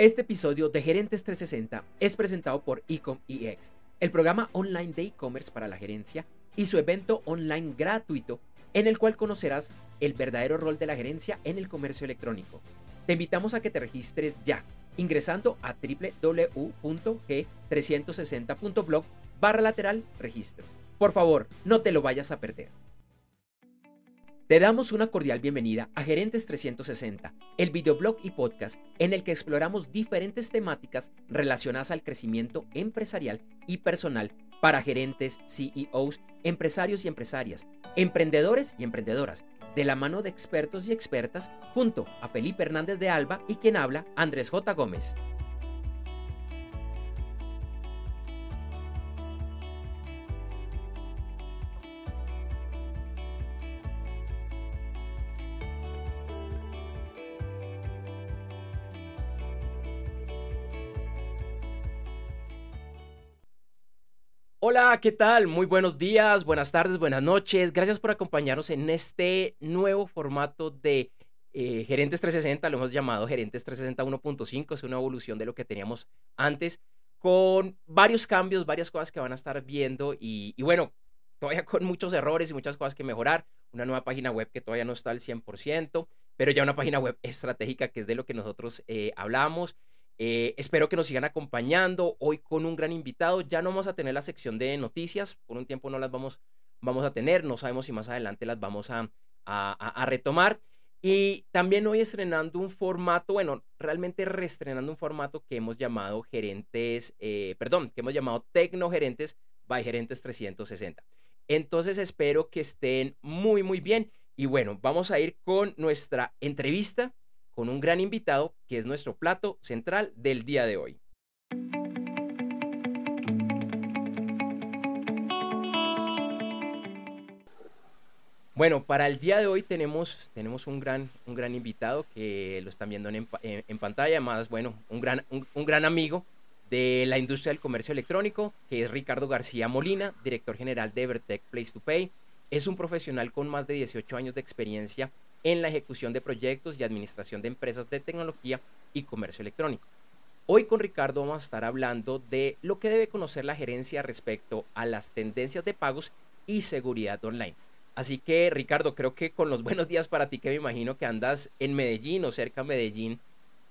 Este episodio de Gerentes 360 es presentado por Ecom EX, el programa online de e-commerce para la gerencia y su evento online gratuito en el cual conocerás el verdadero rol de la gerencia en el comercio electrónico. Te invitamos a que te registres ya ingresando a www.g360.blog barra lateral registro. Por favor, no te lo vayas a perder. Te damos una cordial bienvenida a Gerentes 360, el videoblog y podcast en el que exploramos diferentes temáticas relacionadas al crecimiento empresarial y personal para gerentes, CEOs, empresarios y empresarias, emprendedores y emprendedoras, de la mano de expertos y expertas, junto a Felipe Hernández de Alba y quien habla, Andrés J. Gómez. Hola, ¿qué tal? Muy buenos días, buenas tardes, buenas noches. Gracias por acompañarnos en este nuevo formato de eh, Gerentes 360. Lo hemos llamado Gerentes 360 1.5. Es una evolución de lo que teníamos antes con varios cambios, varias cosas que van a estar viendo y, bueno, todavía con muchos errores y muchas cosas que mejorar. Una nueva página web que todavía no está al 100%, pero ya una página web estratégica que es de lo que nosotros eh, hablamos. Eh, espero que nos sigan acompañando hoy con un gran invitado. Ya no vamos a tener la sección de noticias, por un tiempo no las vamos, vamos a tener, no sabemos si más adelante las vamos a, a, retomar. Y también hoy estrenando un formato, bueno, realmente reestrenando un formato que hemos llamado gerentes, eh, perdón, que hemos llamado tecnogerentes by gerentes 360. Entonces espero que estén muy, muy bien. Y bueno, vamos a ir con nuestra entrevista con un gran invitado que es nuestro plato central del día de hoy. Bueno, para el día de hoy tenemos, tenemos un, gran, un gran invitado que lo están viendo en, en, pantalla, más bueno, un gran, un, un gran amigo de la industria del comercio electrónico, que es Ricardo García Molina, director general de Evertech Place to Pay. Es un profesional con más de 18 años de experiencia en la ejecución de proyectos y administración de empresas de tecnología y comercio electrónico. Hoy con Ricardo vamos a estar hablando de lo que debe conocer la gerencia respecto a las tendencias de pagos y seguridad online. Así que Ricardo, creo que con los buenos días para ti, que me imagino que andas en Medellín o cerca de Medellín,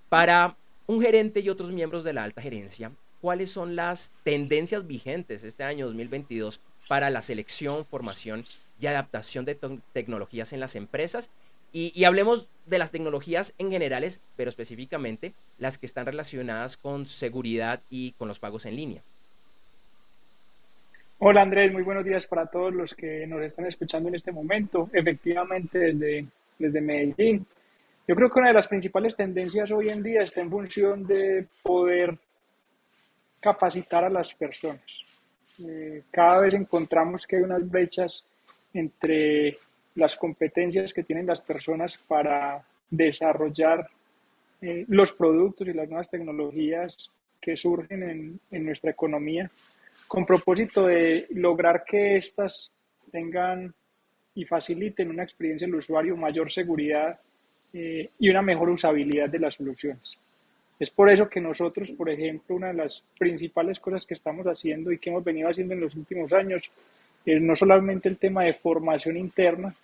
para un gerente y otros miembros de la alta gerencia, ¿cuáles son las tendencias vigentes este año 2022 para la selección, formación y adaptación de tecnologías en las empresas y, hablemos de las tecnologías en generales, pero específicamente las que están relacionadas con seguridad y con los pagos en línea. Hola Andrés, muy buenos días para todos los que nos están escuchando en este momento. Efectivamente, desde, desde Medellín. Yo creo que una de las principales tendencias hoy en día está en función de poder capacitar a las personas. Eh, cada vez encontramos que hay unas brechas entre las competencias que tienen las personas para desarrollar eh, los productos y las nuevas tecnologías que surgen en, nuestra economía, con propósito de lograr que éstas tengan y faciliten una experiencia del usuario, mayor seguridad eh, y una mejor usabilidad de las soluciones. Es por eso que nosotros, por ejemplo, una de las principales cosas que estamos haciendo y que hemos venido haciendo en los últimos años es no solamente el tema de formación interna,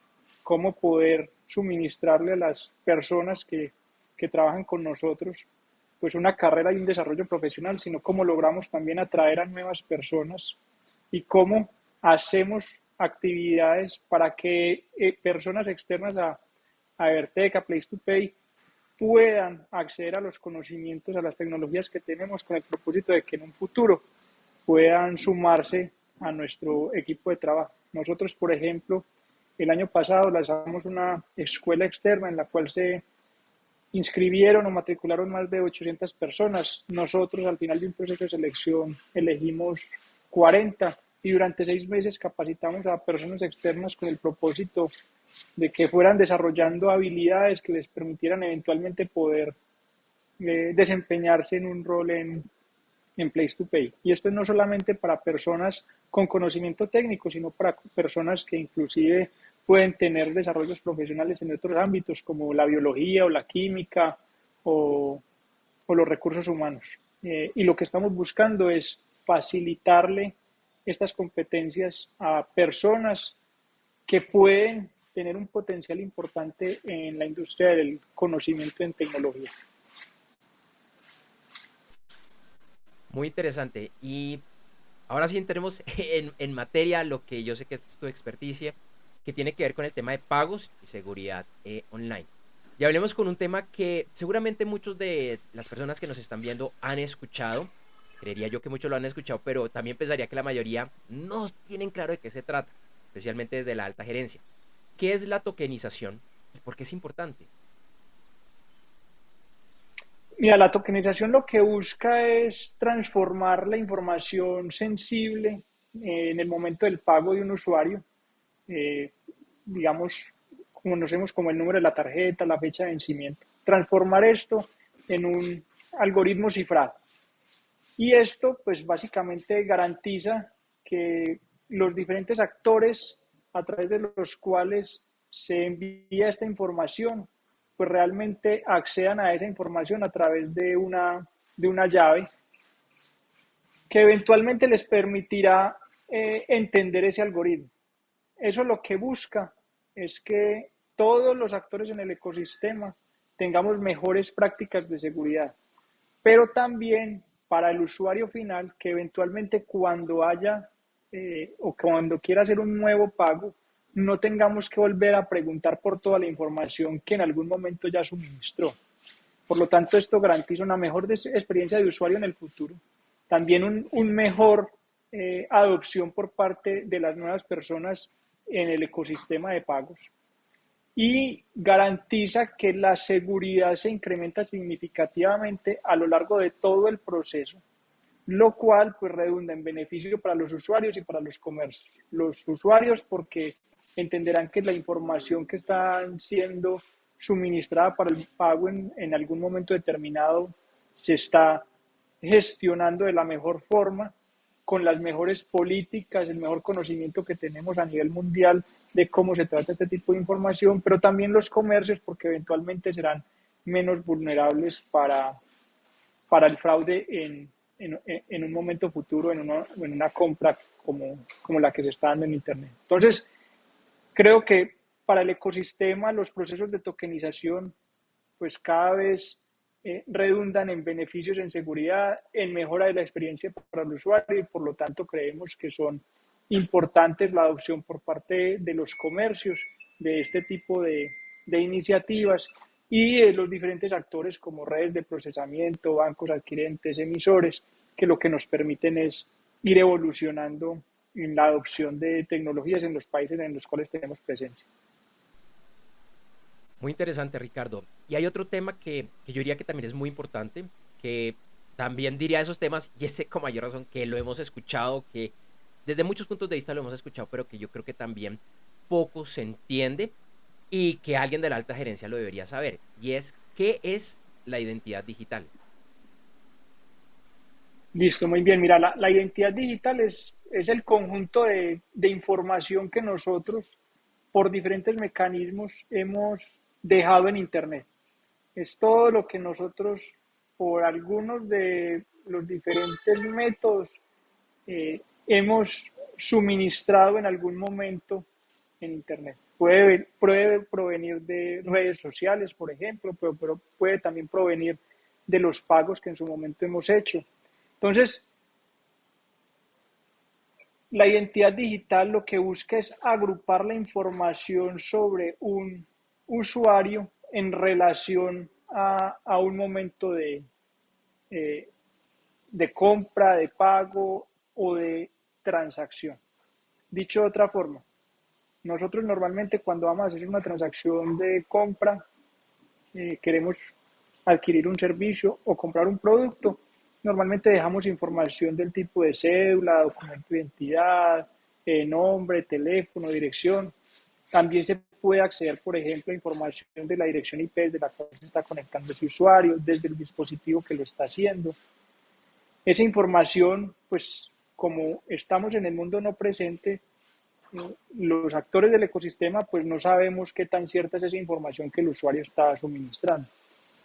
cómo poder suministrarle a las personas que, que trabajan con nosotros pues una carrera y un desarrollo profesional, sino cómo logramos también atraer a nuevas personas y cómo hacemos actividades para que eh, personas externas a, a Verteca, Place to Pay, puedan acceder a los conocimientos, a las tecnologías que tenemos con el propósito de que en un futuro puedan sumarse a nuestro equipo de trabajo. Nosotros, por ejemplo, el año pasado lanzamos una escuela externa en la cual se inscribieron o matricularon más de 800 personas. Nosotros al final de un proceso de selección elegimos 40 y durante seis meses capacitamos a personas externas con el propósito de que fueran desarrollando habilidades que les permitieran eventualmente poder eh, desempeñarse en un rol en, en Place to Pay. Y esto no solamente para personas con conocimiento técnico, sino para personas que inclusive pueden tener desarrollos profesionales en otros ámbitos como la biología o la química o, o los recursos humanos. Eh, y lo que estamos buscando es facilitarle estas competencias a personas que pueden tener un potencial importante en la industria del conocimiento en tecnología. Muy interesante. Y ahora sí entremos en, en, materia lo que yo sé que es tu experticia, que tiene que ver con el tema de pagos y seguridad eh, online. Y hablemos con un tema que seguramente muchos de las personas que nos están viendo han escuchado. Creería yo que muchos lo han escuchado, pero también pensaría que la mayoría no tienen claro de qué se trata, especialmente desde la alta gerencia. ¿Qué es la tokenización y por qué es importante? Mira, la tokenización lo que busca es transformar la información sensible eh, en el momento del pago de un usuario, eh, digamos, conocemos como el número de la tarjeta, la fecha de vencimiento. Transformar esto en un algoritmo cifrado. Y esto, pues básicamente garantiza que los diferentes actores a través de los cuales se envía esta información, pues realmente accedan a esa información a través de una, de una llave que eventualmente les permitirá eh, entender ese algoritmo. Eso lo que busca es que todos los actores en el ecosistema tengamos mejores prácticas de seguridad, pero también para el usuario final que eventualmente cuando haya eh, o cuando quiera hacer un nuevo pago, no tengamos que volver a preguntar por toda la información que en algún momento ya suministró. Por lo tanto, esto garantiza una mejor experiencia de usuario en el futuro, también un, mejor eh, adopción por parte de las nuevas personas en el ecosistema de pagos y garantiza que la seguridad se incrementa significativamente a lo largo de todo el proceso, lo cual pues redunda en beneficio para los usuarios y para los comercios. Los usuarios porque entenderán que la información que está siendo suministrada para el pago en, en algún momento determinado se está gestionando de la mejor forma, con las mejores políticas, el mejor conocimiento que tenemos a nivel mundial de cómo se trata este tipo de información, pero también los comercios, porque eventualmente serán menos vulnerables para, para el fraude en, en, en un momento futuro, en una, en una compra como, como la que se está dando en Internet. Entonces, creo que para el ecosistema los procesos de tokenización pues cada vez eh, redundan en beneficios en seguridad, en mejora de la experiencia para el usuario y por lo tanto creemos que son importante la adopción por parte de los comercios de este tipo de, iniciativas y los diferentes actores como redes de procesamiento, bancos adquirentes, emisores, que lo que nos permiten es ir evolucionando en la adopción de tecnologías en los países en los cuales tenemos presencia. Muy interesante, Ricardo. Y hay otro tema que, que yo diría que también es muy importante, que también diría esos temas, y ese con mayor razón, que lo hemos escuchado, que desde muchos puntos de vista lo hemos escuchado, pero que yo creo que también poco se entiende y que alguien de la alta gerencia lo debería saber. Y es, ¿qué es la identidad digital? Listo, muy bien. Mira, la, la identidad digital es, es el conjunto de, de información que nosotros, por diferentes mecanismos, hemos dejado en Internet. Es todo lo que nosotros, por algunos de los diferentes métodos, eh, hemos suministrado en algún momento en Internet. Puede, puede provenir de redes sociales, por ejemplo, pero, pero puede también provenir de los pagos que en su momento hemos hecho. Entonces, la identidad digital lo que busca es agrupar la información sobre un usuario en relación a, a un momento de, eh, de compra, de pago o de transacción. Dicho de otra forma, nosotros normalmente cuando vamos a hacer una transacción de compra, eh, queremos adquirir un servicio o comprar un producto, normalmente dejamos información del tipo de cédula, documento de identidad, eh, nombre, teléfono, dirección. También se puede acceder, por ejemplo, a información de la dirección IP de la cual se está conectando ese usuario, desde el dispositivo que lo está haciendo. Esa información, pues, como estamos en el mundo no presente, los actores del ecosistema pues no sabemos qué tan cierta es esa información que el usuario está suministrando.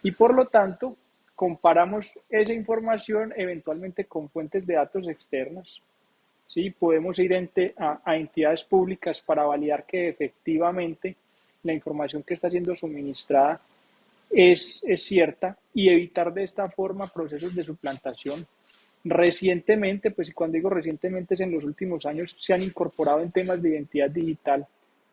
Y por lo tanto, comparamos esa información eventualmente con fuentes de datos externas. ¿Sí? Podemos ir a, a entidades públicas para validar que efectivamente la información que está siendo suministrada es, es, cierta y evitar de esta forma procesos de suplantación. Recientemente, pues y cuando digo recientemente es en los últimos años, se han incorporado en temas de identidad digital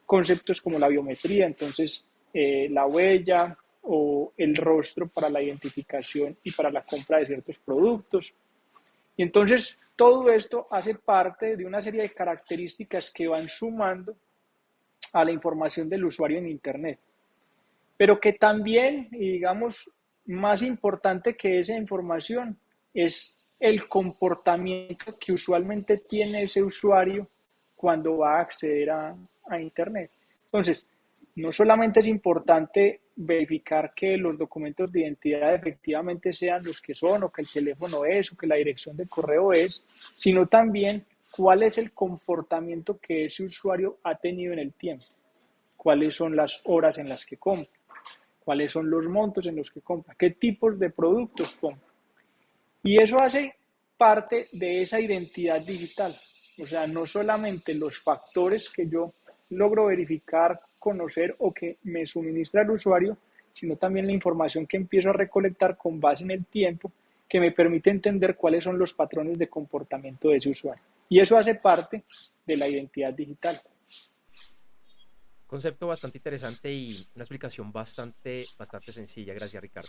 conceptos como la biometría, entonces eh, la huella o el rostro para la identificación y para la compra de ciertos productos. Y entonces todo esto hace parte de una serie de características que van sumando a la información del usuario en Internet. Pero que también, digamos, más importante que esa información es el comportamiento que usualmente tiene ese usuario cuando va a acceder a, a Internet. Entonces, no solamente es importante verificar que los documentos de identidad efectivamente sean los que son, o que el teléfono es, o que la dirección de correo es, sino también cuál es el comportamiento que ese usuario ha tenido en el tiempo, cuáles son las horas en las que compra, cuáles son los montos en los que compra, qué tipos de productos compra. Y eso hace parte de esa identidad digital. O sea, no solamente los factores que yo logro verificar, conocer o que me suministra el usuario, sino también la información que empiezo a recolectar con base en el tiempo que me permite entender cuáles son los patrones de comportamiento de ese usuario. Y eso hace parte de la identidad digital. Concepto bastante interesante y una explicación bastante, bastante sencilla. Gracias, Ricardo.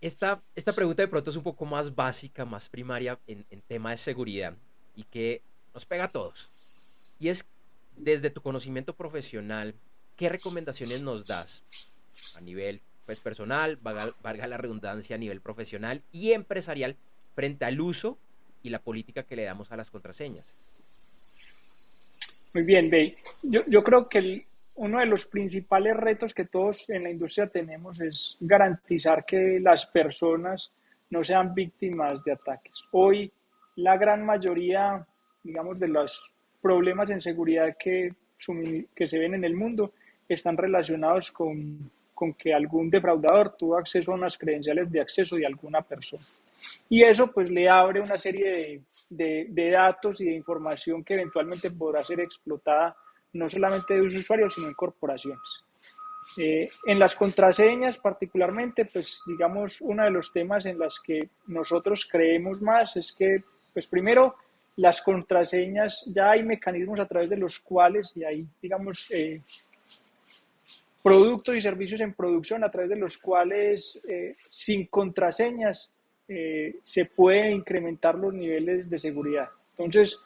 Esta, esta pregunta de pronto es un poco más básica, más primaria en, en tema de seguridad y que nos pega a todos. Y es desde tu conocimiento profesional, ¿qué recomendaciones nos das a nivel pues, personal, valga, la redundancia, a nivel profesional y empresarial frente al uso y la política que le damos a las contraseñas? Muy bien, Bey. Yo, yo creo que uno de los principales retos que todos en la industria tenemos es garantizar que las personas no sean víctimas de ataques. Hoy la gran mayoría, digamos, de los problemas en seguridad que, que se ven en el mundo están relacionados con, con que algún defraudador tuvo acceso a unas credenciales de acceso de alguna persona. Y eso pues le abre una serie de, de, datos y de información que eventualmente podrá ser explotada no solamente de usuarios, sino en corporaciones. Eh, en las contraseñas particularmente, pues digamos, uno de los temas en los que nosotros creemos más es que, pues primero, las contraseñas, ya hay mecanismos a través de los cuales, y hay, digamos, eh, productos y servicios en producción a través de los cuales eh, sin contraseñas eh, se puede incrementar los niveles de seguridad. Entonces,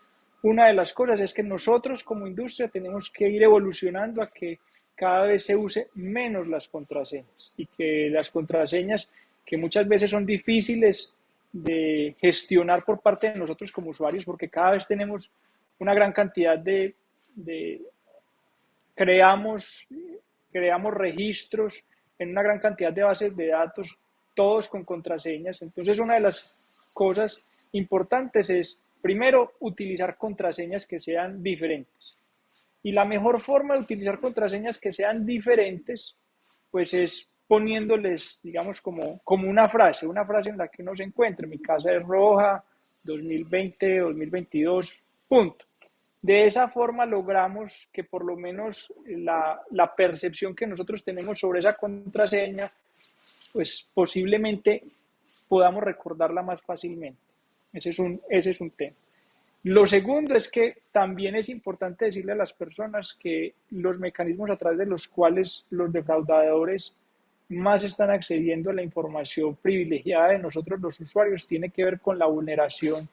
una de las cosas es que nosotros como industria tenemos que ir evolucionando a que cada vez se use menos las contraseñas y que las contraseñas que muchas veces son difíciles de gestionar por parte de nosotros como usuarios, porque cada vez tenemos una gran cantidad de, creamos, creamos registros en una gran cantidad de bases de datos, todos con contraseñas. Entonces, una de las cosas importantes es, primero, utilizar contraseñas que sean diferentes. Y la mejor forma de utilizar contraseñas que sean diferentes, pues es poniéndoles, digamos, como, como una frase, una frase en la que uno se encuentre. Mi casa es roja, 2020, 2022, punto. De esa forma logramos que por lo menos la, la percepción que nosotros tenemos sobre esa contraseña, pues posiblemente podamos recordarla más fácilmente. Ese es un, ese es un tema. Lo segundo es que también es importante decirle a las personas que los mecanismos a través de los cuales los defraudadores más están accediendo a la información privilegiada de nosotros los usuarios tiene que ver con la vulneración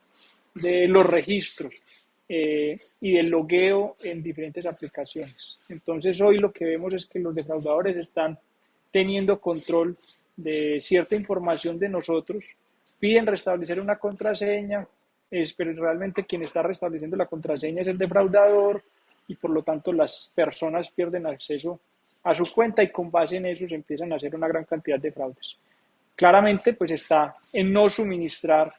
de los registros eh, y del logueo en diferentes aplicaciones. Entonces hoy lo que vemos es que los defraudadores están teniendo control de cierta información de nosotros, piden restablecer una contraseña, pero realmente quien está restableciendo la contraseña es el defraudador y por lo tanto las personas pierden acceso a su cuenta y con base en eso se empiezan a hacer una gran cantidad de fraudes. Claramente, pues está en no suministrar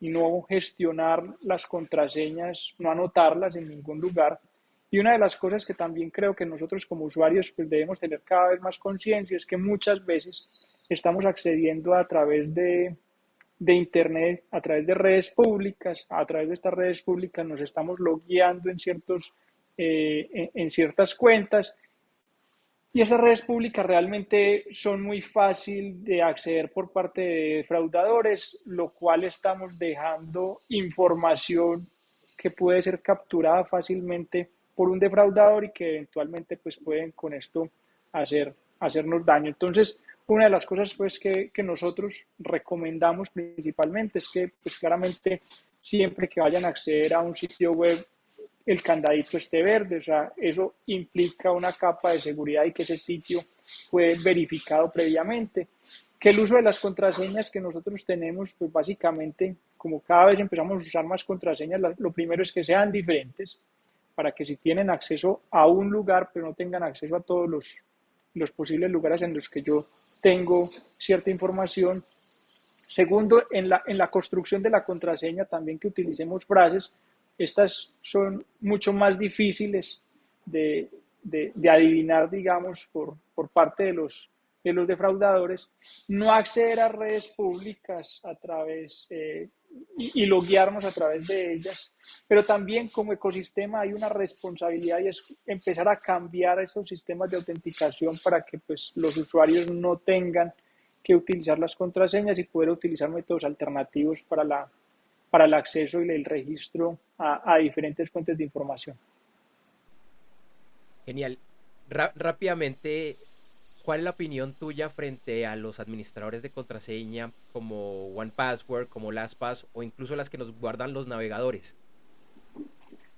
y no gestionar las contraseñas, no anotarlas en ningún lugar. Y una de las cosas que también creo que nosotros como usuarios pues debemos tener cada vez más conciencia es que muchas veces estamos accediendo a través de, de Internet, a través de redes públicas, a través de estas redes públicas nos estamos logueando en, ciertos, eh, en, ciertas cuentas y esas redes públicas realmente son muy fácil de acceder por parte de fraudadores, lo cual estamos dejando información que puede ser capturada fácilmente por un defraudador y que eventualmente pues pueden con esto hacer, hacernos daño. Entonces, una de las cosas pues que, que nosotros recomendamos principalmente es que pues claramente siempre que vayan a acceder a un sitio web el candadito esté verde, o sea, eso implica una capa de seguridad y que ese sitio fue verificado previamente. Que el uso de las contraseñas que nosotros tenemos, pues básicamente, como cada vez empezamos a usar más contraseñas, lo primero es que sean diferentes, para que si tienen acceso a un lugar, pero no tengan acceso a todos los, los posibles lugares en los que yo tengo cierta información. Segundo, en la, en la construcción de la contraseña, también que utilicemos frases estas son mucho más difíciles de, adivinar, digamos, por, parte de los, de los defraudadores, no acceder a redes públicas a través eh, y, y loguearnos a través de ellas, pero también como ecosistema hay una responsabilidad y es empezar a cambiar esos sistemas de autenticación para que pues, los usuarios no tengan que utilizar las contraseñas y poder utilizar métodos alternativos para la, para el acceso y el registro a, diferentes fuentes de información. Genial. rápidamente, ¿cuál es la opinión tuya frente a los administradores de contraseña como OnePassword, como LastPass o incluso las que nos guardan los navegadores?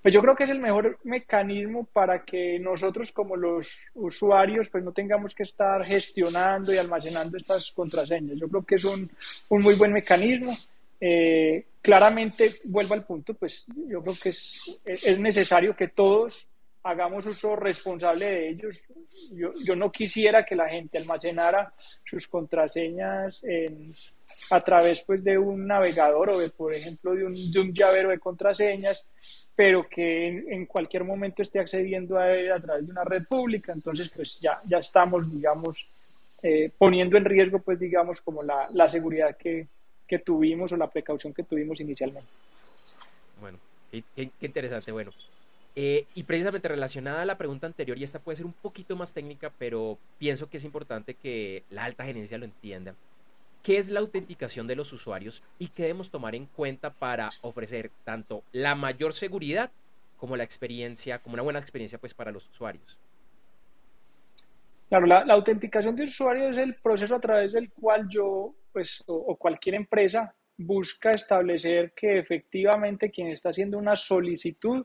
Pues yo creo que es el mejor mecanismo para que nosotros como los usuarios pues no tengamos que estar gestionando y almacenando estas contraseñas. Yo creo que es un, un muy buen mecanismo. Eh, claramente, vuelvo al punto, pues yo creo que es, es necesario que todos hagamos uso responsable de ellos. Yo, no quisiera que la gente almacenara sus contraseñas a través pues, de un navegador o, de, por ejemplo, de un, de llavero de contraseñas, pero que en, cualquier momento esté accediendo a a través de una red pública. Entonces, pues ya, ya estamos, digamos, eh, poniendo en riesgo, pues, digamos, como la, la seguridad que, que tuvimos o la precaución que tuvimos inicialmente. Bueno, qué, interesante. Bueno, eh, y precisamente relacionada a la pregunta anterior, y esta puede ser un poquito más técnica, pero pienso que es importante que la alta gerencia lo entienda. ¿Qué es la autenticación de los usuarios y qué debemos tomar en cuenta para ofrecer tanto la mayor seguridad como la experiencia, como una buena experiencia pues para los usuarios? Claro, la, la autenticación de usuarios es el proceso a través del cual yo pues, o, cualquier empresa busca establecer que efectivamente quien está haciendo una solicitud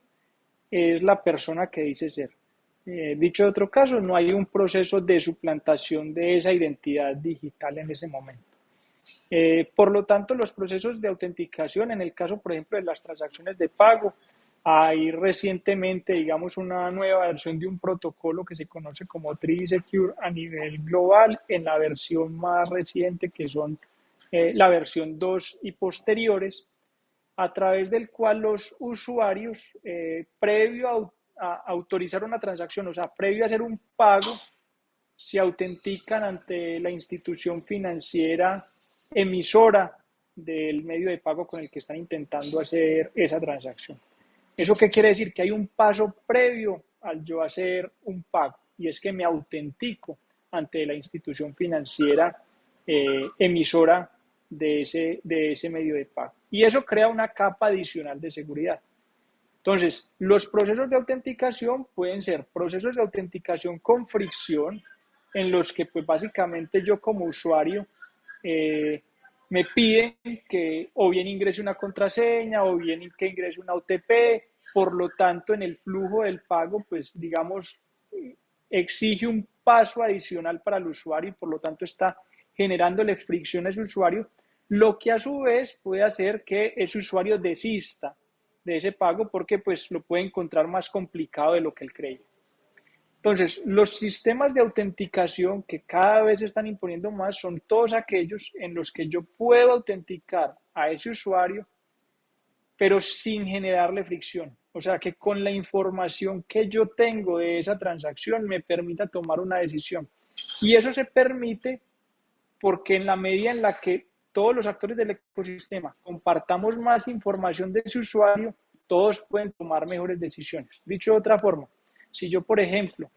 es la persona que dice ser. Eh, dicho de otro caso, no hay un proceso de suplantación de esa identidad digital en ese momento. Eh, por lo tanto, los procesos de autenticación, en el caso, por ejemplo, de las transacciones de pago, hay recientemente, digamos, una nueva versión de un protocolo que se conoce como Secure a nivel global en la versión más reciente, que son eh, la versión 2 y posteriores, a través del cual los usuarios, eh, previo a, autorizar una transacción, o sea, previo a hacer un pago, se autentican ante la institución financiera emisora del medio de pago con el que están intentando hacer esa transacción. ¿Eso qué quiere decir? Que hay un paso previo al yo hacer un pago y es que me autentico ante la institución financiera eh, emisora de ese, de ese medio de pago. Y eso crea una capa adicional de seguridad. Entonces, los procesos de autenticación pueden ser procesos de autenticación con fricción, en los que pues básicamente yo como usuario eh, me piden que o bien ingrese una contraseña o bien que ingrese una OTP, por lo tanto en el flujo del pago, pues digamos, exige un paso adicional para el usuario y por lo tanto está generándole fricción a ese usuario, lo que a su vez puede hacer que ese usuario desista de ese pago porque pues lo puede encontrar más complicado de lo que él cree. Entonces, los sistemas de autenticación que cada vez se están imponiendo más son todos aquellos en los que yo puedo autenticar a ese usuario, pero sin generarle fricción. O sea, que con la información que yo tengo de esa transacción me permita tomar una decisión. Y eso se permite porque en la medida en la que todos los actores del ecosistema compartamos más información de ese usuario, todos pueden tomar mejores decisiones. Dicho de otra forma, si yo, por ejemplo,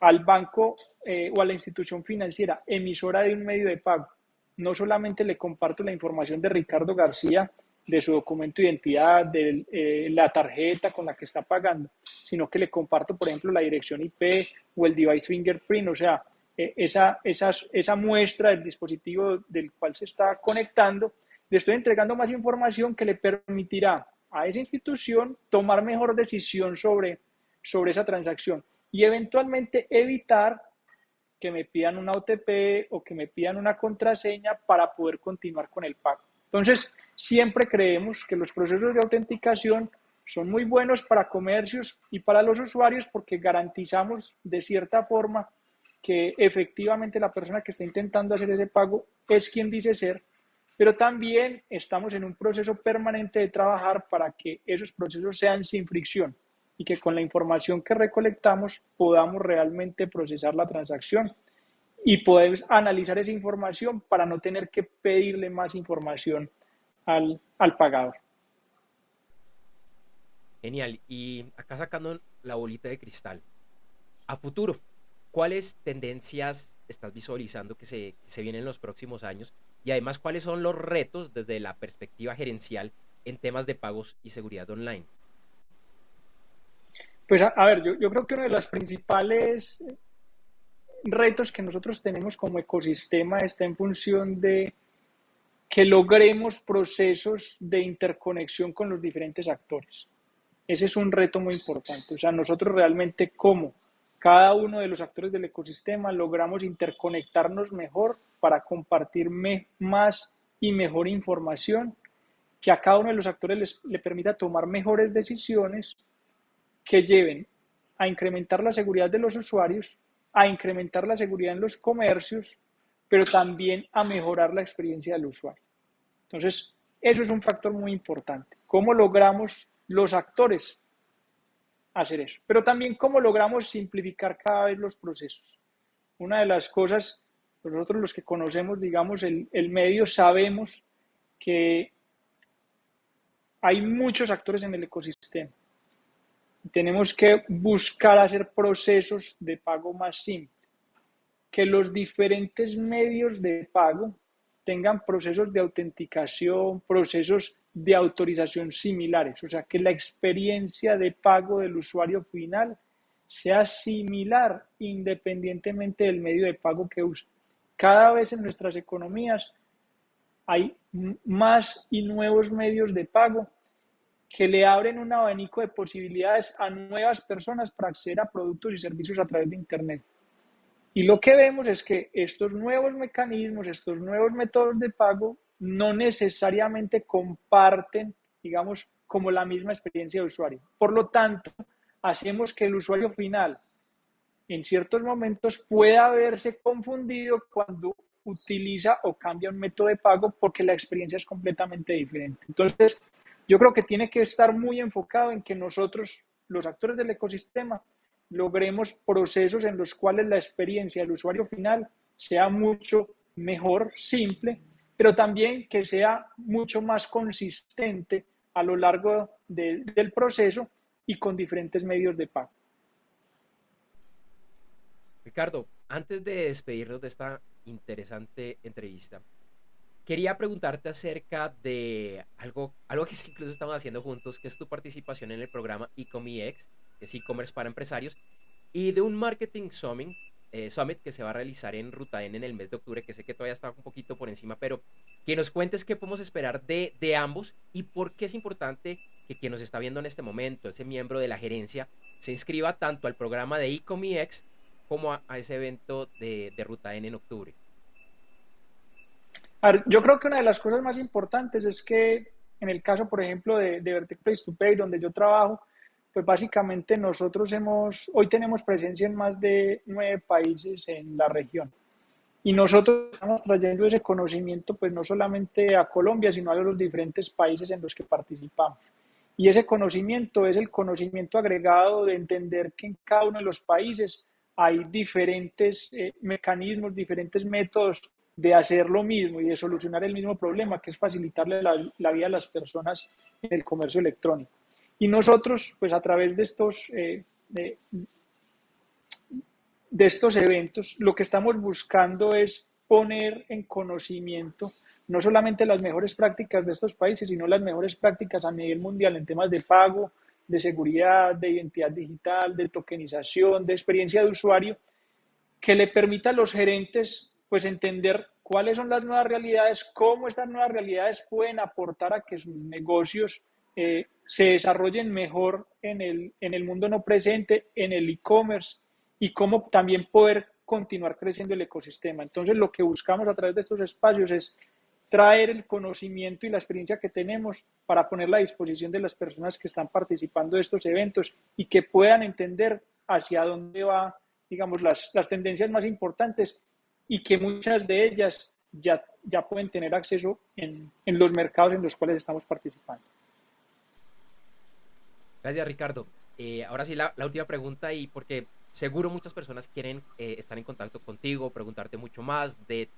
al banco eh, o a la institución financiera emisora de un medio de pago, no solamente le comparto la información de Ricardo García, de su documento de identidad, de eh, la tarjeta con la que está pagando, sino que le comparto, por ejemplo, la dirección IP o el device fingerprint, o sea, eh, esa, esa, esa muestra del dispositivo del cual se está conectando, le estoy entregando más información que le permitirá a esa institución tomar mejor decisión sobre, sobre esa transacción y eventualmente evitar que me pidan una OTP o que me pidan una contraseña para poder continuar con el pago. Entonces, siempre creemos que los procesos de autenticación son muy buenos para comercios y para los usuarios porque garantizamos de cierta forma que efectivamente la persona que está intentando hacer ese pago es quien dice ser, pero también estamos en un proceso permanente de trabajar para que esos procesos sean sin fricción y que con la información que recolectamos podamos realmente procesar la transacción y podemos analizar esa información para no tener que pedirle más información al, al pagador. Genial. Y acá sacando la bolita de cristal. A futuro, ¿cuáles tendencias estás visualizando que se, que se vienen en los próximos años? Y además, ¿cuáles son los retos desde la perspectiva gerencial en temas de pagos y seguridad online? Pues a, ver, yo, yo, creo que uno de los principales retos que nosotros tenemos como ecosistema está en función de que logremos procesos de interconexión con los diferentes actores. Ese es un reto muy importante. O sea, nosotros realmente como cada uno de los actores del ecosistema logramos interconectarnos mejor para compartir más y mejor información que a cada uno de los actores les, le permita tomar mejores decisiones que lleven a incrementar la seguridad de los usuarios, a incrementar la seguridad en los comercios, pero también a mejorar la experiencia del usuario. Entonces, eso es un factor muy importante. ¿Cómo logramos los actores hacer eso? Pero también cómo logramos simplificar cada vez los procesos. Una de las cosas, nosotros los que conocemos, digamos, el, el medio, sabemos que hay muchos actores en el ecosistema tenemos que buscar hacer procesos de pago más simples, que los diferentes medios de pago tengan procesos de autenticación, procesos de autorización similares, o sea, que la experiencia de pago del usuario final sea similar independientemente del medio de pago que use. Cada vez en nuestras economías hay más y nuevos medios de pago que le abren un abanico de posibilidades a nuevas personas para acceder a productos y servicios a través de Internet. Y lo que vemos es que estos nuevos mecanismos, estos nuevos métodos de pago, no necesariamente comparten, digamos, como la misma experiencia de usuario. Por lo tanto, hacemos que el usuario final en ciertos momentos pueda verse confundido cuando utiliza o cambia un método de pago porque la experiencia es completamente diferente. Entonces, yo creo que tiene que estar muy enfocado en que nosotros, los actores del ecosistema, logremos procesos en los cuales la experiencia del usuario final sea mucho mejor, simple, pero también que sea mucho más consistente a lo largo de, del proceso y con diferentes medios de pago. Ricardo, antes de despedirnos de esta interesante entrevista, Quería preguntarte acerca de algo, algo que incluso estamos haciendo juntos, que es tu participación en el programa Ecomiex, que es e-commerce para empresarios, y de un marketing summit, eh, summit que se va a realizar en Ruta N en el mes de octubre, que sé que todavía está un poquito por encima, pero que nos cuentes qué podemos esperar de, de ambos y por qué es importante que quien nos está viendo en este momento, ese miembro de la gerencia, se inscriba tanto al programa de Ecomiex como a, a ese evento de, de Ruta N en octubre yo creo que una de las cosas más importantes es que en el caso, por ejemplo, de, de Vertex Place to Pay, donde yo trabajo, pues básicamente nosotros hemos, hoy tenemos presencia en más de nueve países en la región. Y nosotros estamos trayendo ese conocimiento, pues no solamente a Colombia, sino a los diferentes países en los que participamos. Y ese conocimiento es el conocimiento agregado de entender que en cada uno de los países hay diferentes eh, mecanismos, diferentes métodos de hacer lo mismo y de solucionar el mismo problema, que es facilitarle la, la vida a las personas en el comercio electrónico. Y nosotros, pues a través de estos, eh, de, de estos eventos, lo que estamos buscando es poner en conocimiento no solamente las mejores prácticas de estos países, sino las mejores prácticas a nivel mundial en temas de pago, de seguridad, de identidad digital, de tokenización, de experiencia de usuario, que le permita a los gerentes pues entender cuáles son las nuevas realidades, cómo estas nuevas realidades pueden aportar a que sus negocios eh, se desarrollen mejor en el, en el mundo no presente, en el e-commerce y cómo también poder continuar creciendo el ecosistema. Entonces, lo que buscamos a través de estos espacios es traer el conocimiento y la experiencia que tenemos para ponerla a disposición de las personas que están participando de estos eventos y que puedan entender hacia dónde va, digamos, las, las tendencias más importantes y que muchas de ellas ya, ya pueden tener acceso en, en los mercados en los cuales estamos participando. Gracias, Ricardo. Eh, ahora sí, la, la, última pregunta y porque seguro muchas personas quieren eh, estar en contacto contigo, preguntarte mucho más de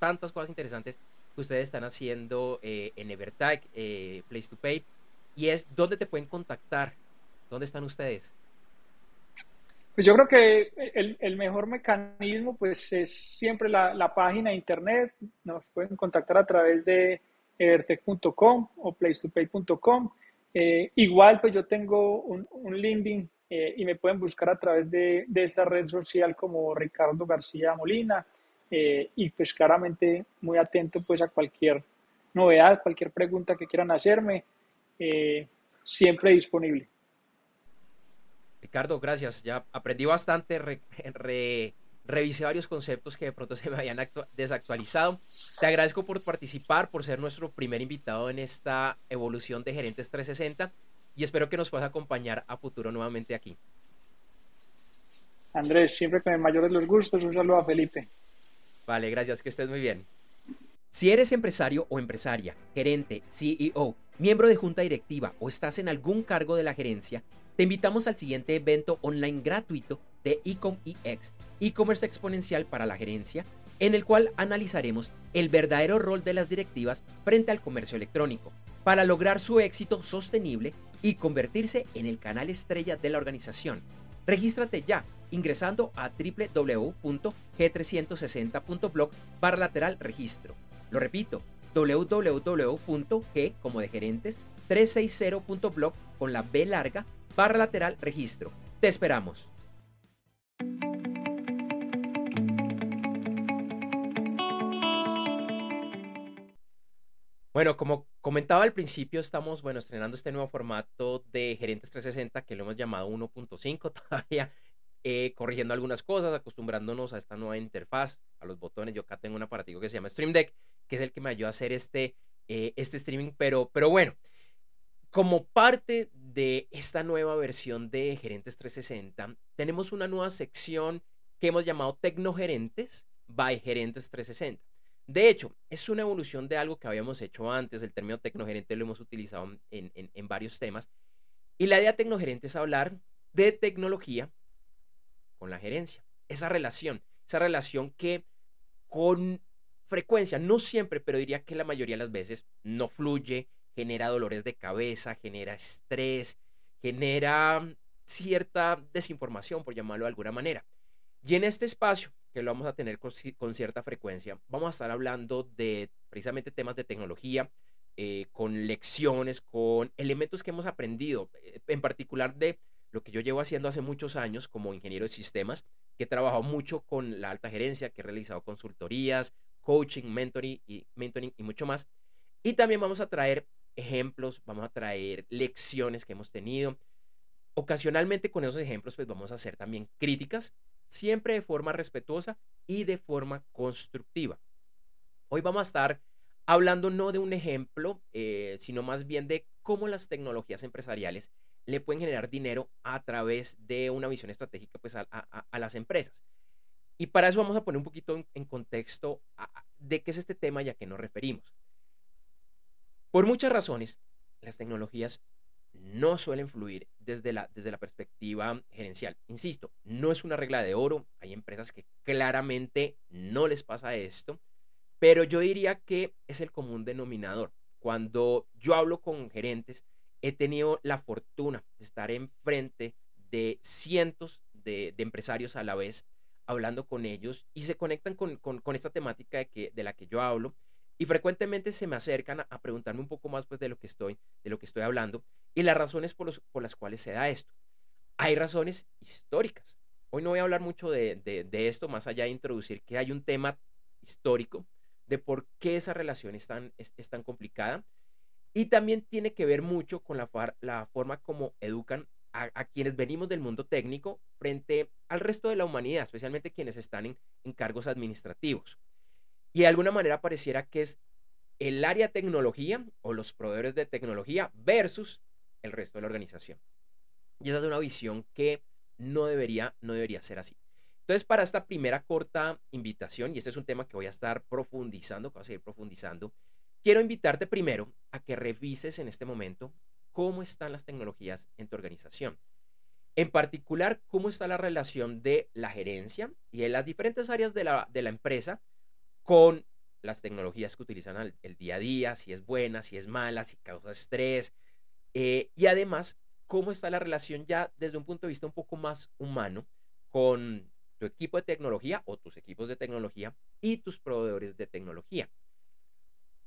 tantas cosas interesantes que ustedes están haciendo eh, en Evertag, eh, Place to Pay, y es dónde te pueden contactar, dónde están ustedes. Pues yo creo que el, el mejor mecanismo pues es siempre la, página de internet, nos pueden contactar a través de evertech.com o placetopay.com. Eh, igual pues yo tengo un, un LinkedIn eh, y me pueden buscar a través de, de, esta red social como Ricardo García Molina eh, y pues claramente muy atento pues a cualquier novedad, cualquier pregunta que quieran hacerme, eh, siempre disponible. Ricardo, gracias. Ya aprendí bastante, re, re, revisé varios conceptos que de pronto se me habían desactualizado. Te agradezco por participar, por ser nuestro primer invitado en esta evolución de Gerentes 360 y espero que nos puedas acompañar a futuro nuevamente aquí. Andrés, siempre con el mayor de los gustos, un saludo a Felipe. Vale, gracias, que estés muy bien. Si eres empresario o empresaria, gerente, CEO, miembro de junta directiva o estás en algún cargo de la gerencia, te invitamos al siguiente evento online gratuito de Ecom EX, e-commerce exponencial para la gerencia, en el cual analizaremos el verdadero rol de las directivas frente al comercio electrónico, para lograr su éxito sostenible y convertirse en el canal estrella de la organización. Regístrate ya ingresando a www.g360.blog para lateral registro. Lo repito, www.g como de gerentes 360.blog con la B larga barra lateral registro. Te esperamos. Bueno, como comentaba al principio, estamos, bueno, estrenando este nuevo formato de Gerentes 360 que lo hemos llamado 1.5. Todavía eh, corrigiendo algunas cosas, acostumbrándonos a esta nueva interfaz, a los botones. Yo acá tengo un aparatico que se llama Stream Deck, que es el que me ayuda a hacer este, eh, este streaming. Pero, pero bueno, como parte de esta nueva versión de Gerentes 360, tenemos una nueva sección que hemos llamado Tecnogerentes by Gerentes 360. De hecho, es una evolución de algo que habíamos hecho antes. El término tecnogerente lo hemos utilizado en, en, varios temas. Y la idea tecnogerente es hablar de tecnología con la gerencia. Esa relación, esa relación que con frecuencia, no siempre, pero diría que la mayoría de las veces no fluye, genera dolores de cabeza, genera estrés, genera cierta desinformación, por llamarlo de alguna manera. Y en este espacio, que lo vamos a tener con, cierta frecuencia, vamos a estar hablando de precisamente temas de tecnología, eh, con lecciones, con elementos que hemos aprendido, eh, en particular de lo que yo llevo haciendo hace muchos años como ingeniero de sistemas, que he trabajado mucho con la alta gerencia, que he realizado consultorías, coaching, mentoring mentoring y mucho más. Y también vamos a traer ejemplos, vamos a traer lecciones que hemos tenido. Ocasionalmente con esos ejemplos pues vamos a hacer también críticas, siempre de forma respetuosa y de forma constructiva. Hoy vamos a estar hablando no de un ejemplo, eh, sino más bien de cómo las tecnologías empresariales le pueden generar dinero a través de una visión estratégica pues, a, las empresas. Y para eso vamos a poner un poquito en, contexto de qué es este tema y a qué nos referimos. Por muchas razones, las tecnologías no suelen fluir desde la, desde la perspectiva gerencial. Insisto, no es una regla de oro. Hay empresas que claramente no les pasa esto. pero yo diría que es el común denominador. Cuando yo hablo con gerentes, he tenido la fortuna de estar enfrente de cientos de, empresarios a la vez, hablando con ellos y se conectan con, esta temática de, que, de la que yo hablo y frecuentemente se me acercan a, preguntarme un poco más pues, de, lo que estoy, de lo que estoy hablando y las razones por, por las cuales se da esto. Hay razones históricas. Hoy no voy a hablar mucho de, esto, más allá de introducir que hay un tema histórico de por qué esa relación es tan, es, tan complicada. Y también tiene que ver mucho con la forma como educan a, quienes venimos del mundo técnico frente al resto de la humanidad, especialmente quienes están en, cargos administrativos. Y de alguna manera pareciera que es el área tecnología o los proveedores de tecnología versus el resto de la organización. Y esa es una visión que no debería, no debería ser así. Entonces, para esta primera corta invitación, y este es un tema que voy a estar profundizando, que voy a seguir profundizando, quiero invitarte primero a que revises en este momento cómo están las tecnologías en tu organización. En particular, cómo está la relación de la gerencia y de las diferentes áreas de la, empresa con las tecnologías que utilizan el, día a día, si es buena, si es mala, si causa estrés. Eh, y además, cómo está la relación ya desde un punto de vista un poco más humano con tu equipo de tecnología o tus equipos de tecnología y tus proveedores de tecnología.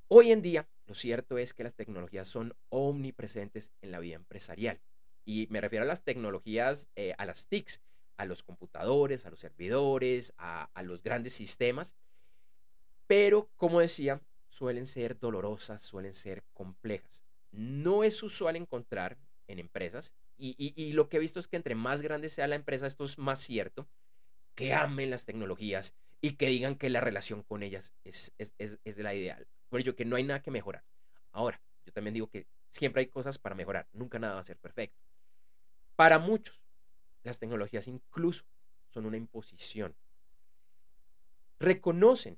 Hoy en día, lo cierto es que las tecnologías son omnipresentes en la vida empresarial. Y me refiero a las tecnologías, eh, a las TICs, a los computadores, a los servidores, a, los grandes sistemas. Pero, como decía, suelen ser dolorosas, suelen ser complejas. No es usual encontrar en empresas, y, lo que he visto es que entre más grande sea la empresa, esto es más cierto, que amen las tecnologías y que digan que la relación con ellas es, es, es la ideal. Por ello, que no hay nada que mejorar. Ahora, yo también digo que siempre hay cosas para mejorar. Nunca nada va a ser perfecto. Para muchos, las tecnologías incluso son una imposición. Reconocen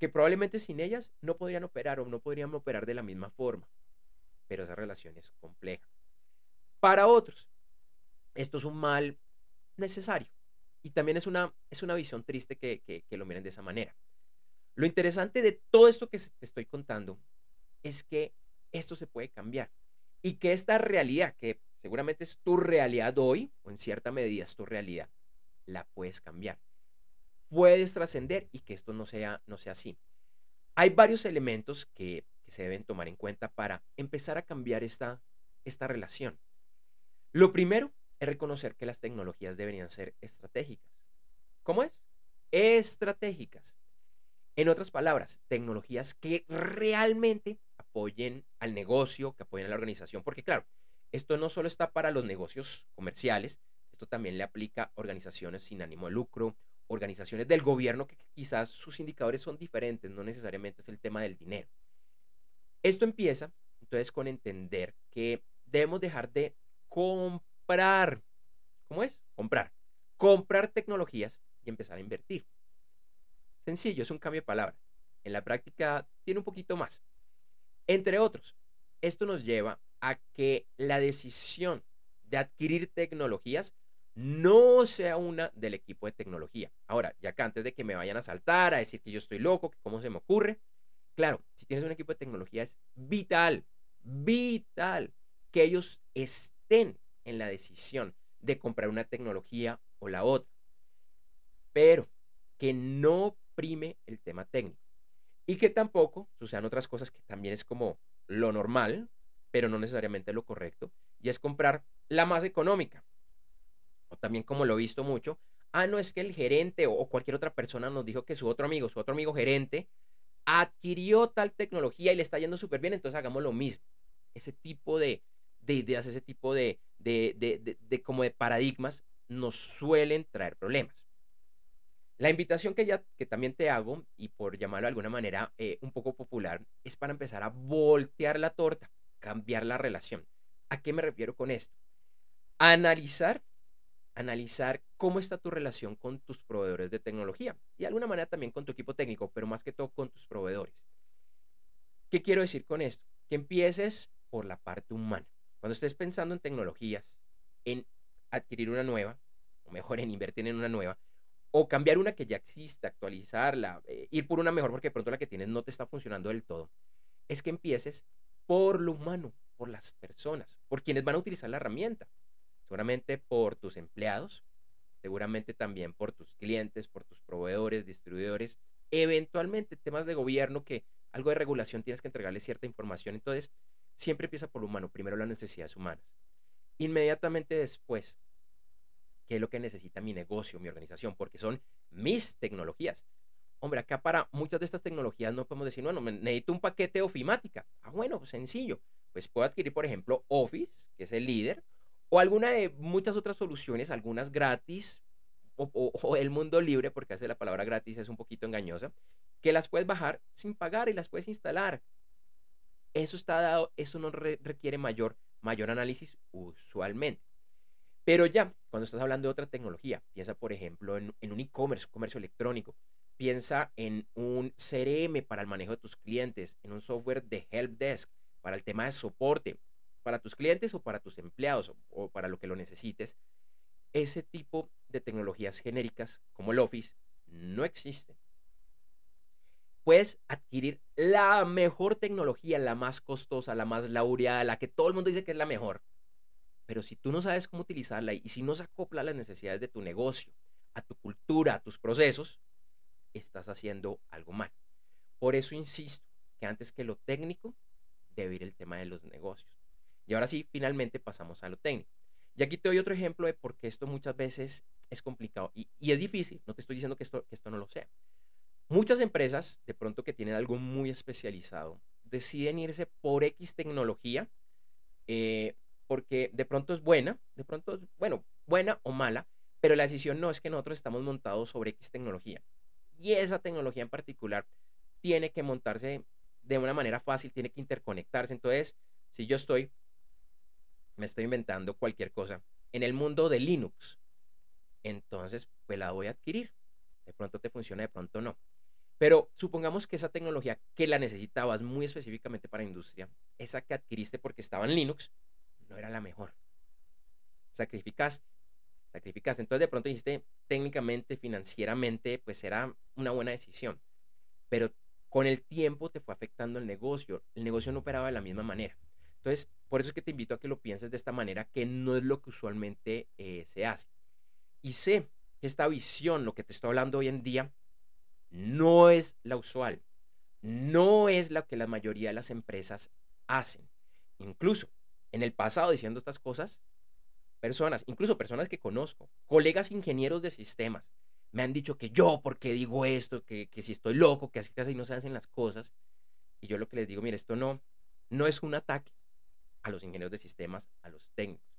que probablemente sin ellas no podrían operar o no podrían operar de la misma forma. Pero esa relación es compleja. Para otros, esto es un mal necesario. Y también es una, es una visión triste que, que lo miren de esa manera. Lo interesante de todo esto que te estoy contando es que esto se puede cambiar y que esta realidad, que seguramente es tu realidad hoy, o en cierta medida es tu realidad, la puedes cambiar. Puedes trascender y que esto no sea, no sea así. Hay varios elementos que, se deben tomar en cuenta para empezar a cambiar esta, esta relación. Lo primero es reconocer que las tecnologías deberían ser estratégicas. ¿Cómo es? Estratégicas. En otras palabras, tecnologías que realmente apoyen al negocio, que apoyen a la organización, porque claro, esto no solo está para los negocios comerciales, esto también le aplica a organizaciones sin ánimo de lucro, organizaciones del gobierno que quizás sus indicadores son diferentes, no necesariamente es el tema del dinero. Esto empieza entonces con entender que debemos dejar de comprar, ¿cómo es? Comprar, comprar tecnologías y empezar a invertir. Sencillo, es un cambio de palabra. En la práctica tiene un poquito más. Entre otros, esto nos lleva a que la decisión de adquirir tecnologías no sea una del equipo de tecnología. Ahora, ya que antes de que me vayan a saltar, a decir que yo estoy loco, que cómo se me ocurre, claro, si tienes un equipo de tecnología es vital, vital que ellos estén en la decisión de comprar una tecnología o la otra. Pero que no prime el tema técnico. Y que tampoco sucedan otras cosas que también es como lo normal, pero no necesariamente lo correcto, y es comprar la más económica. También como lo he visto mucho, ah, no es que el gerente o cualquier otra persona nos dijo que su otro amigo, su otro amigo gerente, adquirió tal tecnología y le está yendo súper bien, entonces hagamos lo mismo. Ese tipo de, de ideas, ese tipo de, de, de, de, como de paradigmas nos suelen traer problemas. La invitación que, ya, que también te hago, y por llamarlo de alguna manera eh, un poco popular, es para empezar a voltear la torta, cambiar la relación. ¿A qué me refiero con esto? Analizar, analizar cómo está tu relación con tus proveedores de tecnología y de alguna manera también con tu equipo técnico, pero más que todo con tus proveedores. ¿Qué quiero decir con esto? Que empieces por la parte humana. Cuando estés pensando en tecnologías, en adquirir una nueva, o mejor en invertir en una nueva, o cambiar una que ya existe, actualizarla, eh, ir por una mejor porque de pronto la que tienes no te está funcionando del todo, es que empieces por lo humano, por las personas, por quienes van a utilizar la herramienta. Seguramente por tus empleados, seguramente también por tus clientes, por tus proveedores, distribuidores, eventualmente temas de gobierno que algo de regulación tienes que entregarle cierta información. Entonces, siempre empieza por lo humano, primero las necesidades humanas. Inmediatamente después, qué es lo que necesita mi negocio, mi organización, porque son mis tecnologías. Hombre, acá para muchas de estas tecnologías no podemos decir, bueno, necesito un paquete ofimática. Ah, bueno, sencillo. Pues puedo adquirir, por ejemplo, Office, que es el líder, o alguna de muchas otras soluciones, algunas gratis, o, el mundo libre, porque hace la palabra gratis es un poquito engañosa, que las puedes bajar sin pagar y las puedes instalar. Eso está dado, eso no requiere mayor, mayor análisis usualmente. Pero ya, cuando estás hablando de otra tecnología, piensa, por ejemplo, en, un e-commerce, comercio electrónico. Piensa en un CRM para el manejo de tus clientes, en un software de help desk para el tema de soporte, para tus clientes o para tus empleados o, para lo que lo necesites. Ese tipo de tecnologías genéricas como el Office no existen. Puedes adquirir la mejor tecnología, la más costosa, la más laureada, la que todo el mundo dice que es la mejor. Pero si tú no sabes cómo utilizarla y si no se acopla a las necesidades de tu negocio, a tu cultura, a tus procesos, estás haciendo algo mal. Por eso insisto que antes que lo técnico, debe ir el tema de los negocios. Y ahora sí, finalmente pasamos a lo técnico. Y aquí te doy otro ejemplo de por qué esto muchas veces es complicado y, es difícil. No te estoy diciendo que esto, esto no lo sea. Muchas empresas, de pronto que tienen algo muy especializado, deciden irse por X tecnología eh, porque de pronto es buena, de pronto es, bueno, buena o mala, pero la decisión no es que nosotros estamos montados sobre X tecnología. Y esa tecnología en particular tiene que montarse de una manera fácil, tiene que interconectarse. Entonces, si yo estoy, me estoy inventando cualquier cosa en el mundo de Linux, entonces, pues la voy a adquirir. De pronto te funciona, de pronto no. Pero supongamos que esa tecnología que la necesitabas muy específicamente para industria, esa que adquiriste porque estaba en Linux, no era la mejor. Sacrificaste, sacrificaste. Entonces de pronto dijiste, técnicamente, financieramente, pues era una buena decisión. Pero con el tiempo te fue afectando el negocio. El negocio no operaba de la misma manera. Entonces, por eso es que te invito a que lo pienses de esta manera, que no es lo que usualmente eh, se hace. Y sé que esta visión, lo que te estoy hablando hoy en día, no es la usual. No es lo que la mayoría de las empresas hacen. Incluso en el pasado diciendo estas cosas, personas, incluso personas que conozco, colegas ingenieros de sistemas, me han dicho que yo, porque digo esto, que, si estoy loco, que así no se hacen las cosas. Y yo lo que les digo, mire, esto no, no es un ataque a los ingenieros de sistemas, a los técnicos.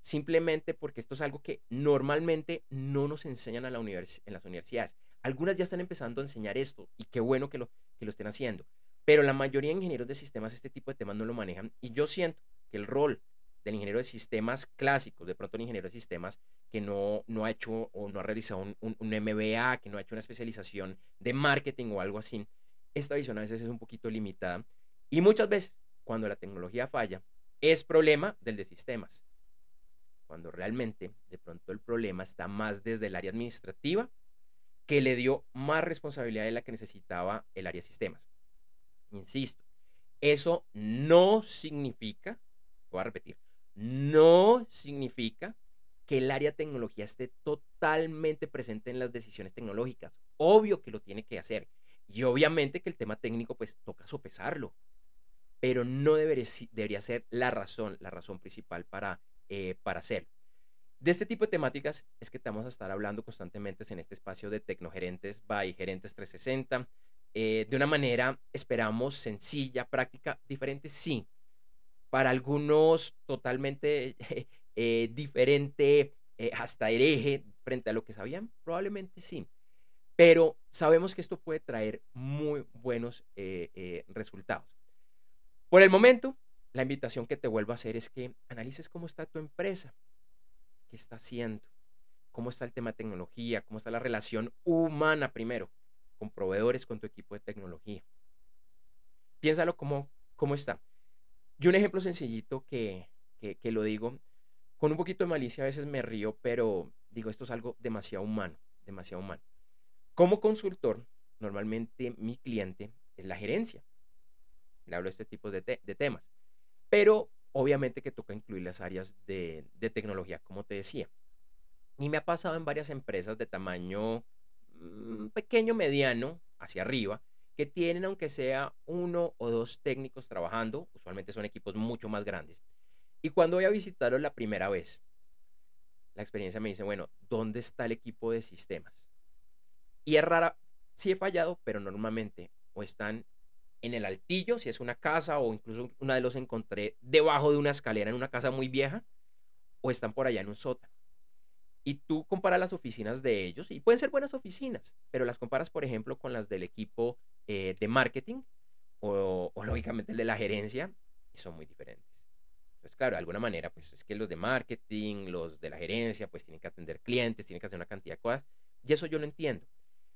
Simplemente porque esto es algo que normalmente no nos enseñan a la en las universidades. Algunas ya están empezando a enseñar esto y qué bueno que lo, que lo estén haciendo. Pero la mayoría de ingenieros de sistemas este tipo de temas no lo manejan. Y yo siento que el rol del ingeniero de sistemas clásicos, de pronto un ingeniero de sistemas que no, no ha hecho o no ha realizado un, un, MBA, que no ha hecho una especialización de marketing o algo así, esta visión a veces es un poquito limitada. Y muchas veces, cuando la tecnología falla, es problema del de sistemas. Cuando realmente, de pronto, el problema está más desde el área administrativa, que le dio más responsabilidad de la que necesitaba el área sistemas. Insisto, eso no significa voy a repetir, no significa que el área tecnología esté totalmente presente en las decisiones tecnológicas. Obvio que lo tiene que hacer. Y obviamente que el tema técnico pues toca sopesarlo. Pero no debería, ser la razón, la razón principal para, eh, para hacerlo. De este tipo de temáticas es que te vamos a estar hablando constantemente en este espacio de Tecnogerentes by Gerentes 360. Eh, de una manera, esperamos, sencilla, práctica, diferente, sí, para algunos totalmente eh, diferente, hasta hereje frente a lo que sabían, probablemente sí. Pero sabemos que esto puede traer muy buenos resultados. Por el momento, la invitación que te vuelvo a hacer es que analices cómo está tu empresa, qué está haciendo, cómo está el tema de tecnología, cómo está la relación humana primero, con proveedores, con tu equipo de tecnología. Piénsalo cómo, cómo está. Yo un ejemplo sencillito que, lo digo, con un poquito de malicia a veces me río, pero digo, esto es algo demasiado humano, demasiado humano. Como consultor, normalmente mi cliente es la gerencia. Le hablo de este tipo de, temas. Pero obviamente que toca incluir las áreas de, tecnología, como te decía. Y me ha pasado en varias empresas de tamaño mm, pequeño, mediano, hacia arriba, que tienen aunque sea uno o dos técnicos trabajando, usualmente son equipos mucho más grandes. Y cuando voy a visitarlos la primera vez, la experiencia me dice, bueno, ¿dónde está el equipo de sistemas? Y es rara, sí he fallado, pero normalmente o están en el altillo, si es una casa, o incluso una de los encontré debajo de una escalera en una casa muy vieja, o están por allá en un sótano. Y tú comparas las oficinas de ellos, y pueden ser buenas oficinas, pero las comparas, por ejemplo, con las del equipo eh, de marketing o, lógicamente el de la gerencia, y son muy diferentes. Entonces, claro, de alguna manera, pues es que los de marketing, los de la gerencia, pues tienen que atender clientes, tienen que hacer una cantidad de cosas, y eso yo lo entiendo.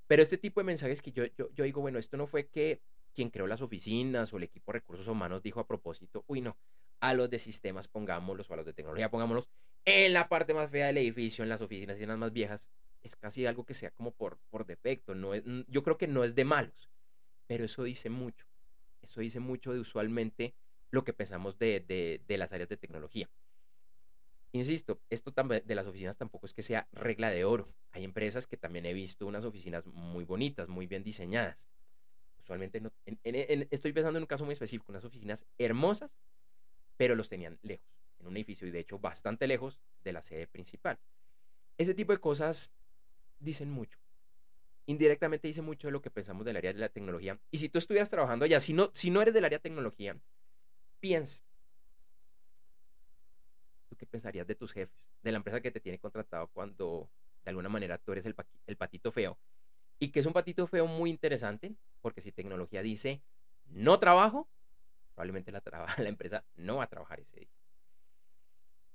Pero este tipo de mensajes que yo, yo, yo digo, bueno, esto no fue que quien creó las oficinas o el equipo de recursos humanos dijo a propósito, uy, no, a los de sistemas pongámoslos o a los de tecnología pongámoslos en la parte más fea del edificio, en las oficinas y en las más viejas, es casi algo que sea como por, por defecto. No es, yo creo que no es de malos, pero eso dice mucho. Eso dice mucho de usualmente lo que pensamos de, de, de las áreas de tecnología. Insisto, esto de las oficinas tampoco es que sea regla de oro. Hay empresas que también he visto unas oficinas muy bonitas, muy bien diseñadas. Usualmente no, estoy pensando en un caso muy específico, unas oficinas hermosas, pero los tenían lejos, en un edificio y de hecho bastante lejos de la sede principal. Ese tipo de cosas dicen mucho. Indirectamente dice mucho de lo que pensamos del área de la tecnología. Y si tú estuvieras trabajando allá, si no, si no eres del área de tecnología, piensa. ¿Tú qué pensarías de tus jefes? De la empresa que te tiene contratado cuando de alguna manera tú eres el patito feo. Y que es un patito feo muy interesante, porque si tecnología dice no trabajo, probablemente la, empresa no va a trabajar ese día.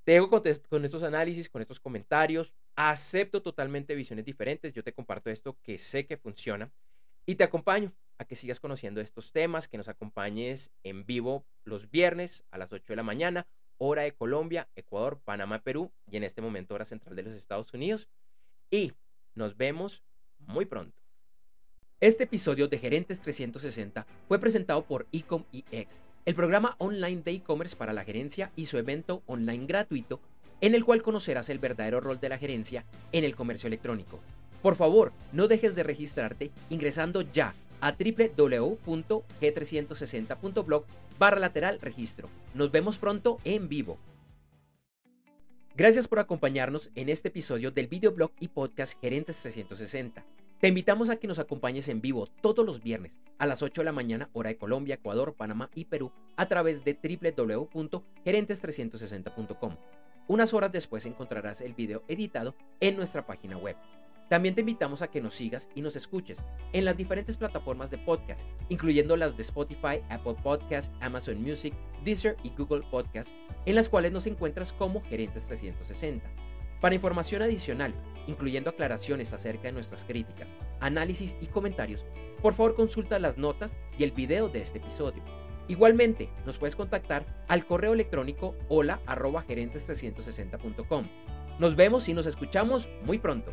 Te dejo con, estos análisis, con estos comentarios. Acepto totalmente visiones diferentes. Yo te comparto esto que sé que funciona y te acompaño a que sigas conociendo estos temas, que nos acompañes en vivo los viernes a las 8 de la mañana, hora de Colombia, Ecuador, Panamá, Perú y en este momento hora central de los Estados Unidos. Y nos vemos muy pronto. Este episodio de Gerentes 360 fue presentado por Ecom EX el programa online de e-commerce para la gerencia y su evento online gratuito en el cual conocerás el verdadero rol de la gerencia en el comercio electrónico. Por favor, no dejes de registrarte ingresando ya a www.g360.blog barra lateral registro. Nos vemos pronto en vivo. Gracias por acompañarnos en este episodio del videoblog y podcast Gerentes 360. Te invitamos a que nos acompañes en vivo todos los viernes a las 8 de la mañana, hora de Colombia, Ecuador, Panamá y Perú, a través de www.gerentes360.com. Unas horas después encontrarás el video editado en nuestra página web. También te invitamos a que nos sigas y nos escuches en las diferentes plataformas de podcast, incluyendo las de Spotify, Apple Podcasts, Amazon Music, Deezer y Google Podcasts, en las cuales nos encuentras como Gerentes 360. Para información adicional, incluyendo aclaraciones acerca de nuestras críticas, análisis y comentarios, por favor consulta las notas y el video de este episodio. Igualmente, nos puedes contactar al correo electrónico hola gerentes360.com. Nos vemos y nos escuchamos muy pronto.